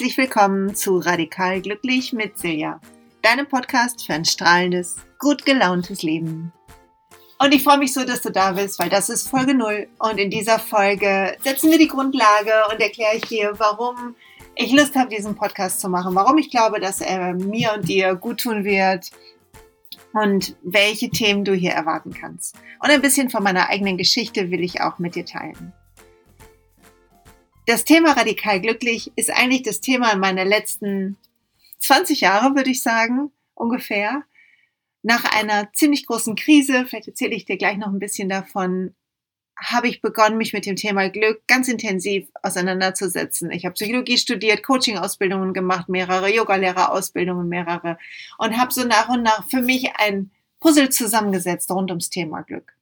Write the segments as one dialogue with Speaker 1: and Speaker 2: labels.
Speaker 1: Herzlich willkommen zu Radikal Glücklich mit Silja, deinem Podcast für ein strahlendes, gut gelauntes Leben. Und ich freue mich so, dass du da bist, weil das ist Folge 0 und in dieser Folge setzen wir die Grundlage und erkläre ich dir, warum ich Lust habe, diesen Podcast zu machen, warum ich glaube, dass er mir und dir gut tun wird und welche Themen du hier erwarten kannst. Und ein bisschen von meiner eigenen Geschichte will ich auch mit dir teilen. Das Thema radikal glücklich ist eigentlich das Thema meiner letzten 20 Jahre, würde ich sagen, ungefähr. Nach einer ziemlich großen Krise, vielleicht erzähle ich dir gleich noch ein bisschen davon, habe ich begonnen, mich mit dem Thema Glück ganz intensiv auseinanderzusetzen. Ich habe Psychologie studiert, Coaching-Ausbildungen gemacht, mehrere Yoga-Lehrerausbildungen, mehrere und habe so nach und nach für mich ein Puzzle zusammengesetzt rund ums Thema Glück.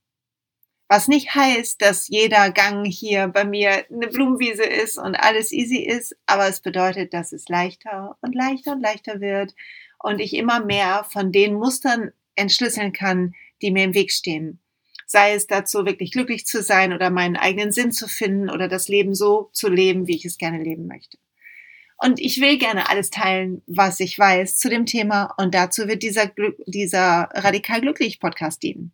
Speaker 1: Was nicht heißt, dass jeder Gang hier bei mir eine Blumenwiese ist und alles easy ist, aber es bedeutet, dass es leichter und leichter und leichter wird und ich immer mehr von den Mustern entschlüsseln kann, die mir im Weg stehen. Sei es dazu, wirklich glücklich zu sein oder meinen eigenen Sinn zu finden oder das Leben so zu leben, wie ich es gerne leben möchte. Und ich will gerne alles teilen, was ich weiß zu dem Thema. Und dazu wird dieser, dieser Radikal Glücklich Podcast dienen.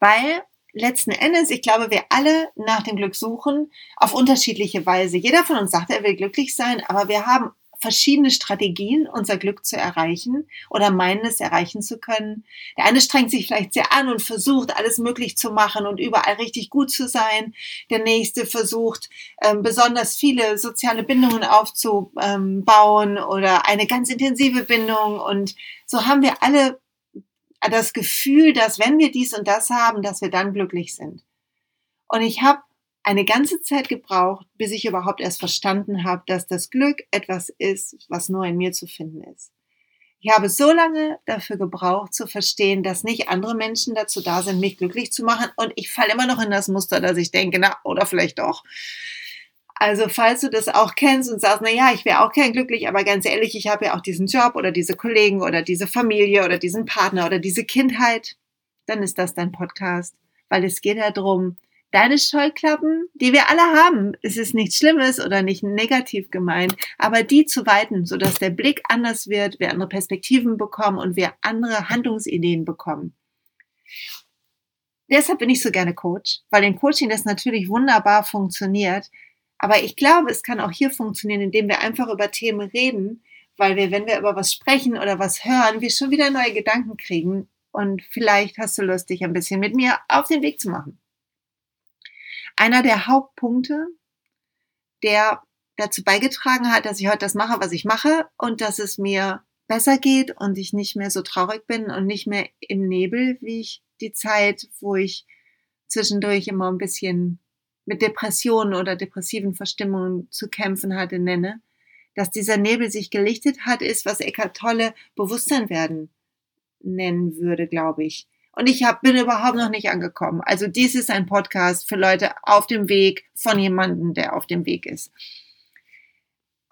Speaker 1: Weil letzten Endes, ich glaube, wir alle nach dem Glück suchen auf unterschiedliche Weise. Jeder von uns sagt, er will glücklich sein, aber wir haben verschiedene Strategien, unser Glück zu erreichen oder meinen es erreichen zu können. Der eine strengt sich vielleicht sehr an und versucht, alles möglich zu machen und überall richtig gut zu sein. Der nächste versucht, ähm, besonders viele soziale Bindungen aufzubauen oder eine ganz intensive Bindung. Und so haben wir alle das Gefühl, dass wenn wir dies und das haben, dass wir dann glücklich sind. Und ich habe eine ganze Zeit gebraucht, bis ich überhaupt erst verstanden habe, dass das Glück etwas ist, was nur in mir zu finden ist. Ich habe so lange dafür gebraucht zu verstehen, dass nicht andere Menschen dazu da sind, mich glücklich zu machen. Und ich falle immer noch in das Muster, dass ich denke, na, oder vielleicht doch. Also falls du das auch kennst und sagst, na ja, ich wäre auch gern glücklich, aber ganz ehrlich, ich habe ja auch diesen Job oder diese Kollegen oder diese Familie oder diesen Partner oder diese Kindheit, dann ist das dein Podcast, weil es geht ja darum, deine Scheuklappen, die wir alle haben, es ist nichts Schlimmes oder nicht negativ gemeint, aber die zu weiten, sodass der Blick anders wird, wir andere Perspektiven bekommen und wir andere Handlungsideen bekommen. Deshalb bin ich so gerne Coach, weil im Coaching das natürlich wunderbar funktioniert, aber ich glaube, es kann auch hier funktionieren, indem wir einfach über Themen reden, weil wir, wenn wir über was sprechen oder was hören, wir schon wieder neue Gedanken kriegen. Und vielleicht hast du Lust, dich ein bisschen mit mir auf den Weg zu machen. Einer der Hauptpunkte, der dazu beigetragen hat, dass ich heute das mache, was ich mache und dass es mir besser geht und ich nicht mehr so traurig bin und nicht mehr im Nebel, wie ich die Zeit, wo ich zwischendurch immer ein bisschen mit Depressionen oder depressiven Verstimmungen zu kämpfen hatte, nenne, dass dieser Nebel sich gelichtet hat, ist, was Eckart Tolle Bewusstsein werden nennen würde, glaube ich. Und ich hab, bin überhaupt noch nicht angekommen. Also dies ist ein Podcast für Leute auf dem Weg von jemandem, der auf dem Weg ist.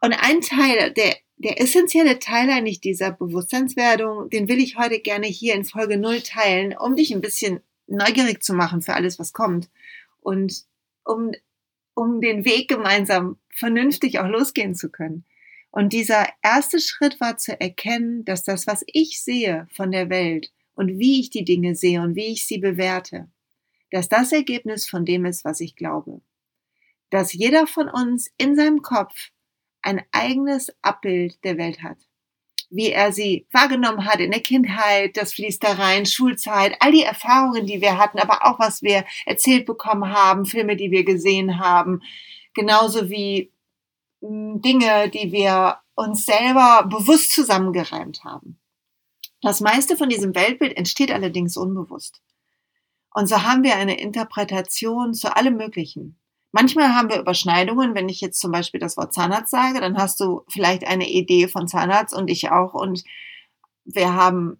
Speaker 1: Und ein Teil, der, der essentielle Teil eigentlich dieser Bewusstseinswerdung, den will ich heute gerne hier in Folge 0 teilen, um dich ein bisschen neugierig zu machen für alles, was kommt. Und um, um den Weg gemeinsam vernünftig auch losgehen zu können. Und dieser erste Schritt war zu erkennen, dass das, was ich sehe von der Welt und wie ich die Dinge sehe und wie ich sie bewerte, dass das Ergebnis von dem ist, was ich glaube. Dass jeder von uns in seinem Kopf ein eigenes Abbild der Welt hat wie er sie wahrgenommen hat in der Kindheit, das fließt da rein, Schulzeit, all die Erfahrungen, die wir hatten, aber auch was wir erzählt bekommen haben, Filme, die wir gesehen haben, genauso wie hm, Dinge, die wir uns selber bewusst zusammengereimt haben. Das meiste von diesem Weltbild entsteht allerdings unbewusst. Und so haben wir eine Interpretation zu allem Möglichen. Manchmal haben wir Überschneidungen. Wenn ich jetzt zum Beispiel das Wort Zahnarzt sage, dann hast du vielleicht eine Idee von Zahnarzt und ich auch. Und wir haben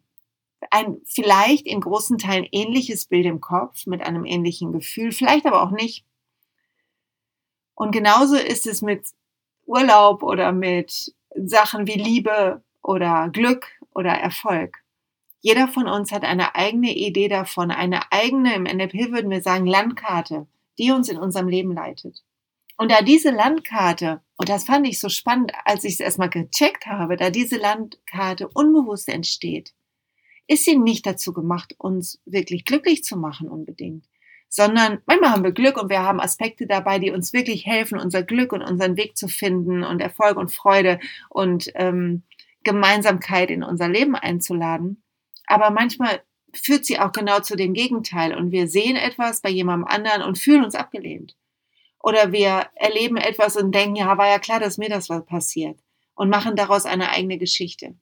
Speaker 1: ein vielleicht in großen Teilen ähnliches Bild im Kopf mit einem ähnlichen Gefühl, vielleicht aber auch nicht. Und genauso ist es mit Urlaub oder mit Sachen wie Liebe oder Glück oder Erfolg. Jeder von uns hat eine eigene Idee davon, eine eigene, im NLP würden wir sagen, Landkarte die uns in unserem Leben leitet. Und da diese Landkarte Und das fand ich so spannend, als ich es erstmal gecheckt habe, da diese Landkarte unbewusst entsteht, ist sie nicht dazu gemacht, uns wirklich glücklich zu machen unbedingt, sondern manchmal haben wir Glück und wir haben Aspekte dabei, die uns wirklich helfen, unser Glück und unseren Weg zu finden und Erfolg und Freude und ähm, Gemeinsamkeit in unser Leben einzuladen. Aber manchmal führt sie auch genau zu dem Gegenteil und wir sehen etwas bei jemandem anderen und fühlen uns abgelehnt. Oder wir erleben etwas und denken, ja, war ja klar, dass mir das was passiert und machen daraus eine eigene Geschichte.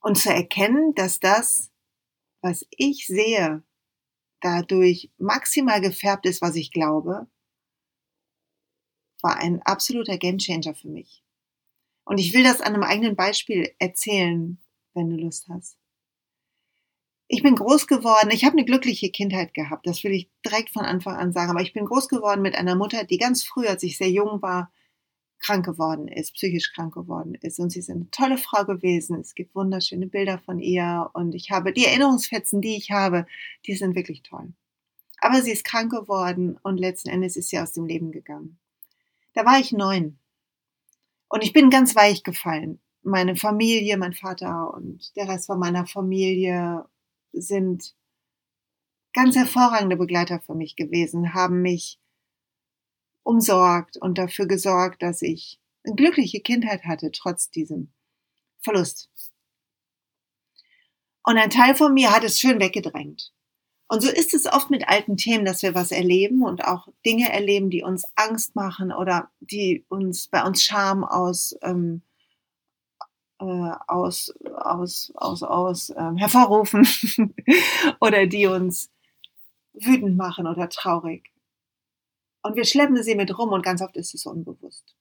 Speaker 1: Und zu erkennen, dass das, was ich sehe, dadurch maximal gefärbt ist, was ich glaube, war ein absoluter Gamechanger für mich. Und ich will das an einem eigenen Beispiel erzählen, wenn du Lust hast. Ich bin groß geworden, ich habe eine glückliche Kindheit gehabt, das will ich direkt von Anfang an sagen, aber ich bin groß geworden mit einer Mutter, die ganz früh, als ich sehr jung war, krank geworden ist, psychisch krank geworden ist. Und sie ist eine tolle Frau gewesen. Es gibt wunderschöne Bilder von ihr und ich habe die Erinnerungsfetzen, die ich habe, die sind wirklich toll. Aber sie ist krank geworden und letzten Endes ist sie aus dem Leben gegangen. Da war ich neun und ich bin ganz weich gefallen. Meine Familie, mein Vater und der Rest von meiner Familie sind ganz hervorragende Begleiter für mich gewesen, haben mich umsorgt und dafür gesorgt, dass ich eine glückliche Kindheit hatte, trotz diesem Verlust. Und ein Teil von mir hat es schön weggedrängt. Und so ist es oft mit alten Themen, dass wir was erleben und auch Dinge erleben, die uns Angst machen oder die uns bei uns Scham aus, ähm, äh, aus, aus, aus, aus ähm, hervorrufen oder die uns wütend machen oder traurig. Und wir schleppen sie mit rum und ganz oft ist es unbewusst.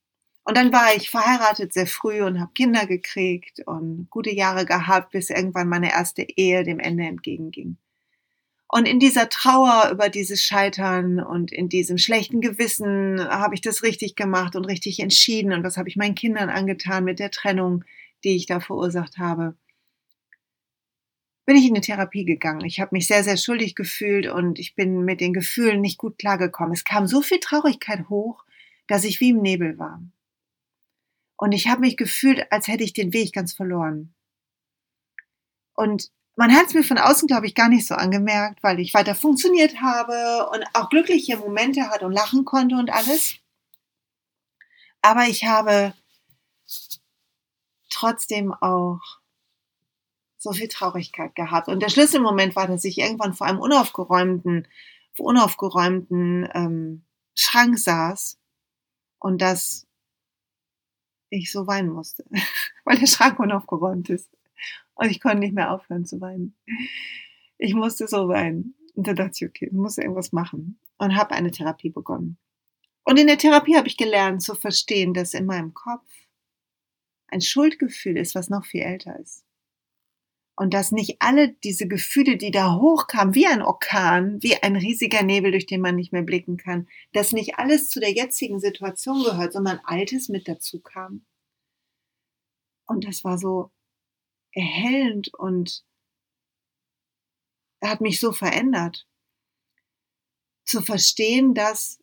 Speaker 1: Und dann war ich verheiratet sehr früh und habe Kinder gekriegt und gute Jahre gehabt, bis irgendwann meine erste Ehe dem Ende entgegenging. Und in dieser Trauer über dieses Scheitern und in diesem schlechten Gewissen habe ich das richtig gemacht und richtig entschieden und was habe ich meinen Kindern angetan mit der Trennung, die ich da verursacht habe bin ich in eine Therapie gegangen. Ich habe mich sehr, sehr schuldig gefühlt und ich bin mit den Gefühlen nicht gut klargekommen. Es kam so viel Traurigkeit hoch, dass ich wie im Nebel war. Und ich habe mich gefühlt, als hätte ich den Weg ganz verloren. Und man hat es mir von außen, glaube ich, gar nicht so angemerkt, weil ich weiter funktioniert habe und auch glückliche Momente hatte und lachen konnte und alles. Aber ich habe trotzdem auch so viel Traurigkeit gehabt. Und der Schlüsselmoment war, dass ich irgendwann vor einem unaufgeräumten, unaufgeräumten ähm, Schrank saß und dass ich so weinen musste, weil der Schrank unaufgeräumt ist. Und ich konnte nicht mehr aufhören zu weinen. Ich musste so weinen. Und da dachte ich, okay, ich muss irgendwas machen. Und habe eine Therapie begonnen. Und in der Therapie habe ich gelernt zu verstehen, dass in meinem Kopf ein Schuldgefühl ist, was noch viel älter ist. Und dass nicht alle diese Gefühle, die da hochkamen, wie ein Orkan, wie ein riesiger Nebel, durch den man nicht mehr blicken kann, dass nicht alles zu der jetzigen Situation gehört, sondern Altes mit dazu kam. Und das war so erhellend und hat mich so verändert. Zu verstehen, dass,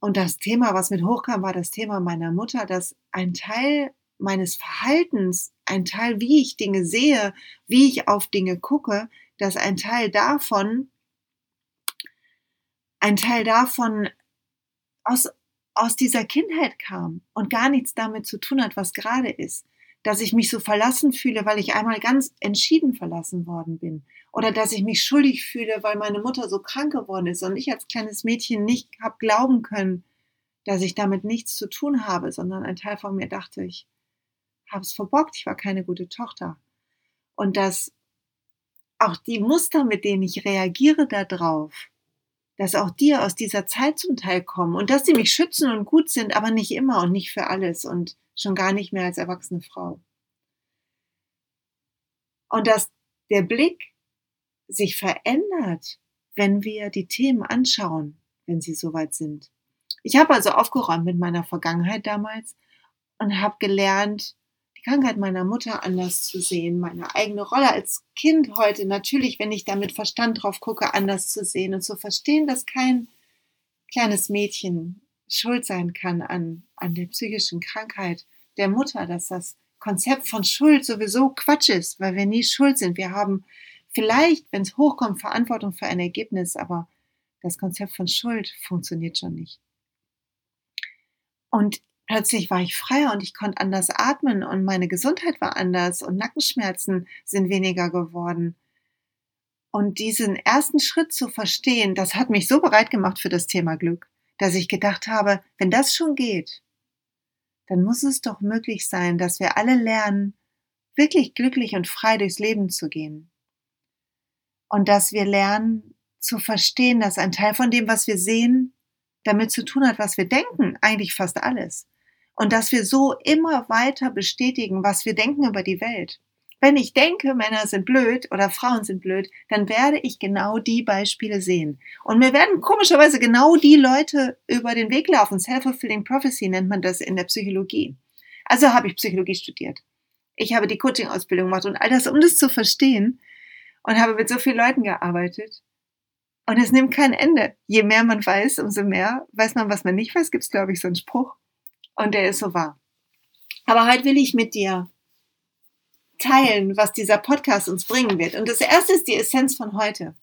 Speaker 1: und das Thema, was mit hochkam, war das Thema meiner Mutter, dass ein Teil meines Verhaltens, ein Teil, wie ich Dinge sehe, wie ich auf Dinge gucke, dass ein Teil davon, ein Teil davon aus, aus dieser Kindheit kam und gar nichts damit zu tun hat, was gerade ist. Dass ich mich so verlassen fühle, weil ich einmal ganz entschieden verlassen worden bin. Oder dass ich mich schuldig fühle, weil meine Mutter so krank geworden ist und ich als kleines Mädchen nicht habe glauben können, dass ich damit nichts zu tun habe, sondern ein Teil von mir dachte, ich habe es verbockt, ich war keine gute Tochter. Und dass auch die Muster, mit denen ich reagiere darauf, dass auch die aus dieser Zeit zum Teil kommen und dass sie mich schützen und gut sind, aber nicht immer und nicht für alles und schon gar nicht mehr als erwachsene Frau. Und dass der Blick sich verändert, wenn wir die Themen anschauen, wenn sie soweit sind. Ich habe also aufgeräumt mit meiner Vergangenheit damals und habe gelernt, Krankheit meiner Mutter anders zu sehen, meine eigene Rolle als Kind heute natürlich, wenn ich da mit Verstand drauf gucke, anders zu sehen und zu verstehen, dass kein kleines Mädchen schuld sein kann an, an der psychischen Krankheit der Mutter, dass das Konzept von Schuld sowieso Quatsch ist, weil wir nie schuld sind. Wir haben vielleicht, wenn es hochkommt, Verantwortung für ein Ergebnis, aber das Konzept von Schuld funktioniert schon nicht. Und plötzlich war ich freier und ich konnte anders atmen und meine Gesundheit war anders und Nackenschmerzen sind weniger geworden. Und diesen ersten Schritt zu verstehen, das hat mich so bereit gemacht für das Thema Glück, dass ich gedacht habe, wenn das schon geht, dann muss es doch möglich sein, dass wir alle lernen, wirklich glücklich und frei durchs Leben zu gehen. Und dass wir lernen zu verstehen, dass ein Teil von dem, was wir sehen, damit zu tun hat, was wir denken, eigentlich fast alles. Und dass wir so immer weiter bestätigen, was wir denken über die Welt. Wenn ich denke, Männer sind blöd oder Frauen sind blöd, dann werde ich genau die Beispiele sehen. Und mir werden komischerweise genau die Leute über den Weg laufen. Self-fulfilling Prophecy nennt man das in der Psychologie. Also habe ich Psychologie studiert. Ich habe die Coaching-Ausbildung gemacht und all das, um das zu verstehen. Und habe mit so vielen Leuten gearbeitet. Und es nimmt kein Ende. Je mehr man weiß, umso mehr weiß man, was man nicht weiß. Gibt es, glaube ich, so einen Spruch. Und der ist so wahr. Aber heute will ich mit dir teilen, was dieser Podcast uns bringen wird. Und das erste ist die Essenz von heute.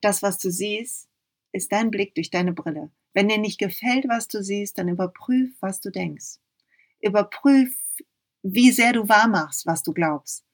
Speaker 1: Das, was du siehst, ist dein Blick durch deine Brille. Wenn dir nicht gefällt, was du siehst, dann überprüf, was du denkst. Überprüf, wie sehr du wahrmachst, was du glaubst.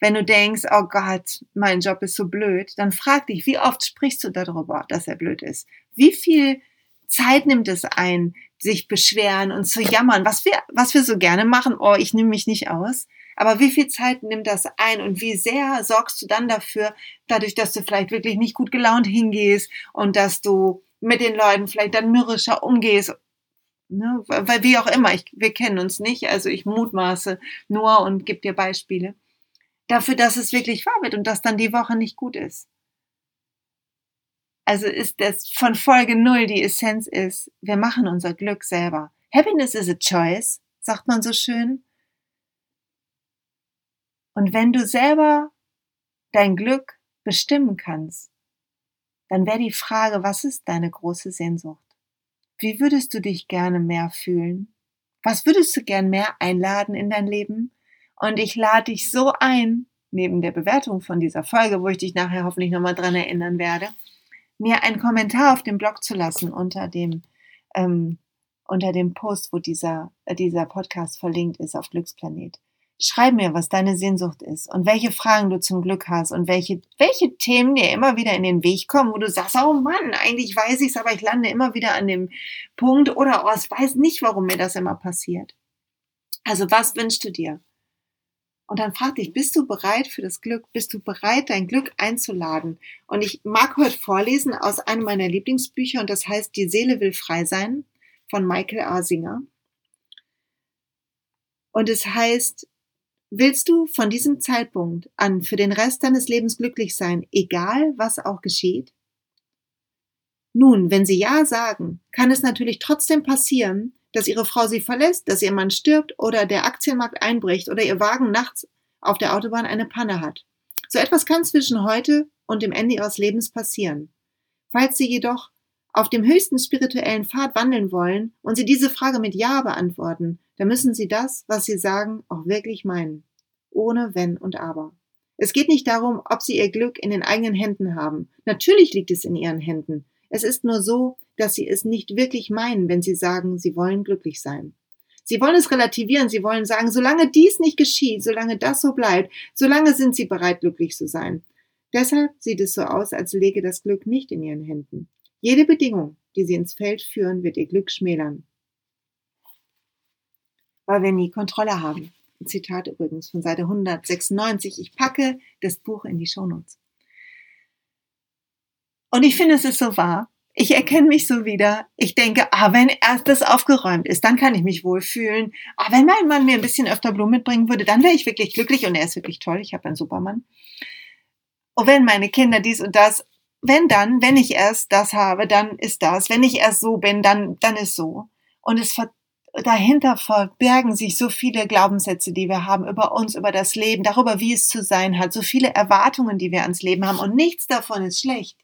Speaker 1: Wenn du denkst, oh Gott, mein Job ist so blöd, dann frag dich, wie oft sprichst du darüber, dass er blöd ist? Wie viel Zeit nimmt es ein, sich beschweren und zu jammern, was wir, was wir so gerne machen, oh, ich nehme mich nicht aus. Aber wie viel Zeit nimmt das ein und wie sehr sorgst du dann dafür, dadurch, dass du vielleicht wirklich nicht gut gelaunt hingehst und dass du mit den Leuten vielleicht dann mürrischer umgehst? Ne? Weil wie auch immer, ich, wir kennen uns nicht, also ich mutmaße nur und gebe dir Beispiele. Dafür, dass es wirklich wahr wird und dass dann die Woche nicht gut ist. Also ist das von Folge null die Essenz ist, wir machen unser Glück selber. Happiness is a choice, sagt man so schön. Und wenn du selber dein Glück bestimmen kannst, dann wäre die Frage, was ist deine große Sehnsucht? Wie würdest du dich gerne mehr fühlen? Was würdest du gern mehr einladen in dein Leben? Und ich lade dich so ein, neben der Bewertung von dieser Folge, wo ich dich nachher hoffentlich nochmal dran erinnern werde, mir einen Kommentar auf dem Blog zu lassen unter dem, ähm, unter dem Post, wo dieser, äh, dieser Podcast verlinkt ist auf Glücksplanet. Schreib mir, was deine Sehnsucht ist und welche Fragen du zum Glück hast und welche, welche Themen dir immer wieder in den Weg kommen, wo du sagst, oh Mann, eigentlich weiß ich's, aber ich lande immer wieder an dem Punkt oder oh, ich weiß nicht, warum mir das immer passiert. Also was wünschst du dir? Und dann frag dich, bist du bereit für das Glück? Bist du bereit, dein Glück einzuladen? Und ich mag heute vorlesen aus einem meiner Lieblingsbücher und das heißt Die Seele will frei sein von Michael A. Singer. Und es heißt, Willst du von diesem Zeitpunkt an für den Rest deines Lebens glücklich sein, egal was auch geschieht? Nun, wenn Sie Ja sagen, kann es natürlich trotzdem passieren, dass Ihre Frau Sie verlässt, dass Ihr Mann stirbt oder der Aktienmarkt einbricht oder Ihr Wagen nachts auf der Autobahn eine Panne hat. So etwas kann zwischen heute und dem Ende Ihres Lebens passieren. Falls Sie jedoch auf dem höchsten spirituellen Pfad wandeln wollen und Sie diese Frage mit Ja beantworten, dann müssen Sie das, was Sie sagen, auch wirklich meinen. Ohne Wenn und Aber. Es geht nicht darum, ob Sie Ihr Glück in den eigenen Händen haben. Natürlich liegt es in Ihren Händen. Es ist nur so, dass Sie es nicht wirklich meinen, wenn Sie sagen, Sie wollen glücklich sein. Sie wollen es relativieren, Sie wollen sagen, solange dies nicht geschieht, solange das so bleibt, solange sind Sie bereit, glücklich zu sein. Deshalb sieht es so aus, als läge das Glück nicht in Ihren Händen. Jede Bedingung, die Sie ins Feld führen, wird Ihr Glück schmälern weil wir nie Kontrolle haben. Zitat übrigens von Seite 196. Ich packe das Buch in die Shownotes. Und ich finde, es ist so wahr. Ich erkenne mich so wieder. Ich denke, ah, wenn erst das aufgeräumt ist, dann kann ich mich wohlfühlen. Ah, wenn mein Mann mir ein bisschen öfter Blumen mitbringen würde, dann wäre ich wirklich glücklich und er ist wirklich toll. Ich habe einen Supermann. Und wenn meine Kinder dies und das, wenn dann, wenn ich erst das habe, dann ist das. Wenn ich erst so bin, dann, dann ist so. Und es dahinter verbergen sich so viele Glaubenssätze, die wir haben über uns, über das Leben, darüber, wie es zu sein hat, so viele Erwartungen, die wir ans Leben haben und nichts davon ist schlecht.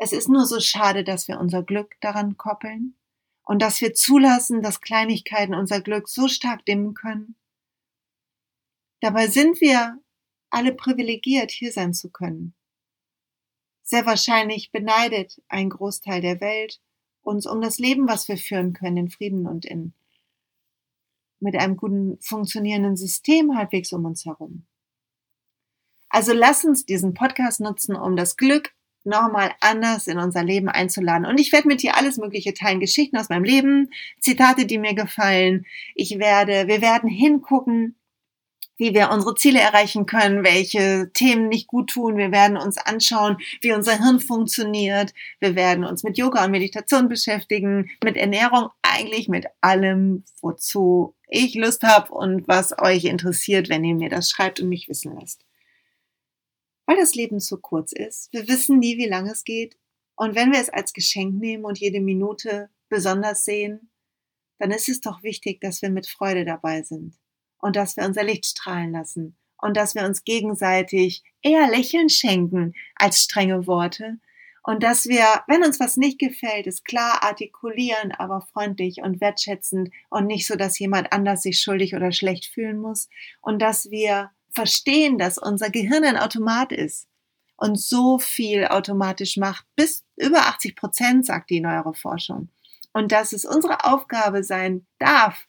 Speaker 1: Es ist nur so schade, dass wir unser Glück daran koppeln und dass wir zulassen, dass Kleinigkeiten unser Glück so stark dimmen können. Dabei sind wir alle privilegiert, hier sein zu können. Sehr wahrscheinlich beneidet ein Großteil der Welt uns um das Leben, was wir führen können, in Frieden und in mit einem guten funktionierenden System halbwegs um uns herum. Also lass uns diesen Podcast nutzen, um das Glück nochmal anders in unser Leben einzuladen. Und ich werde mit dir alles Mögliche teilen, Geschichten aus meinem Leben, Zitate, die mir gefallen. Ich werde, wir werden hingucken, wie wir unsere Ziele erreichen können, welche Themen nicht gut tun. Wir werden uns anschauen, wie unser Hirn funktioniert. Wir werden uns mit Yoga und Meditation beschäftigen, mit Ernährung, eigentlich mit allem, wozu ich Lust habe und was euch interessiert, wenn ihr mir das schreibt und mich wissen lasst. Weil das Leben zu kurz ist. Wir wissen nie, wie lange es geht. Und wenn wir es als Geschenk nehmen und jede Minute besonders sehen, dann ist es doch wichtig, dass wir mit Freude dabei sind und dass wir unser Licht strahlen lassen und dass wir uns gegenseitig eher Lächeln schenken als strenge Worte und dass wir, wenn uns was nicht gefällt, es klar artikulieren, aber freundlich und wertschätzend und nicht so, dass jemand anders sich schuldig oder schlecht fühlen muss und dass wir verstehen, dass unser Gehirn ein Automat ist und so viel automatisch macht, bis über 80 Prozent, sagt die neuere Forschung. Und dass es unsere Aufgabe sein darf,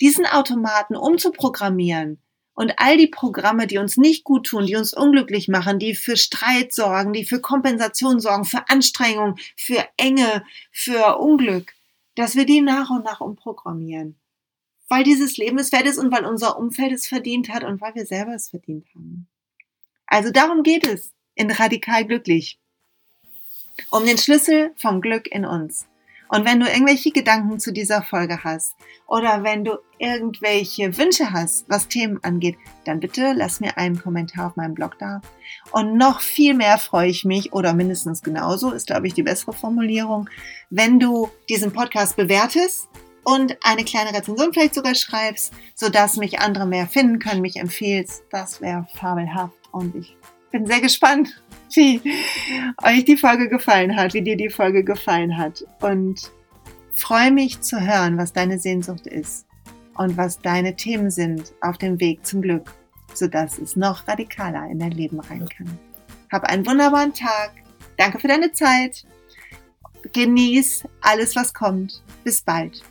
Speaker 1: diesen Automaten umzuprogrammieren und all die Programme, die uns nicht gut tun, die uns unglücklich machen, die für Streit sorgen, die für Kompensation sorgen, für Anstrengung, für Enge, für Unglück, dass wir die nach und nach umprogrammieren. Weil dieses Leben es wert ist und weil unser Umfeld es verdient hat und weil wir selber es verdient haben. Also darum geht es in Radikal Glücklich. Um den Schlüssel vom Glück in uns. Und wenn du irgendwelche Gedanken zu dieser Folge hast oder wenn du irgendwelche Wünsche hast, was Themen angeht, dann bitte lass mir einen Kommentar auf meinem Blog da. Und noch viel mehr freue ich mich, oder mindestens genauso, ist glaube ich die bessere Formulierung, wenn du diesen Podcast bewertest und eine kleine Rezension vielleicht sogar schreibst, sodass mich andere mehr finden können, mich empfehlst. Das wäre fabelhaft und ich bin sehr gespannt, wie euch die Folge gefallen hat, wie dir die Folge gefallen hat. Und freue mich zu hören, was deine Sehnsucht ist und was deine Themen sind auf dem Weg zum Glück, sodass es noch radikaler in dein Leben rein kann. Hab einen wunderbaren Tag. Danke für deine Zeit. Genieß alles, was kommt. Bis bald.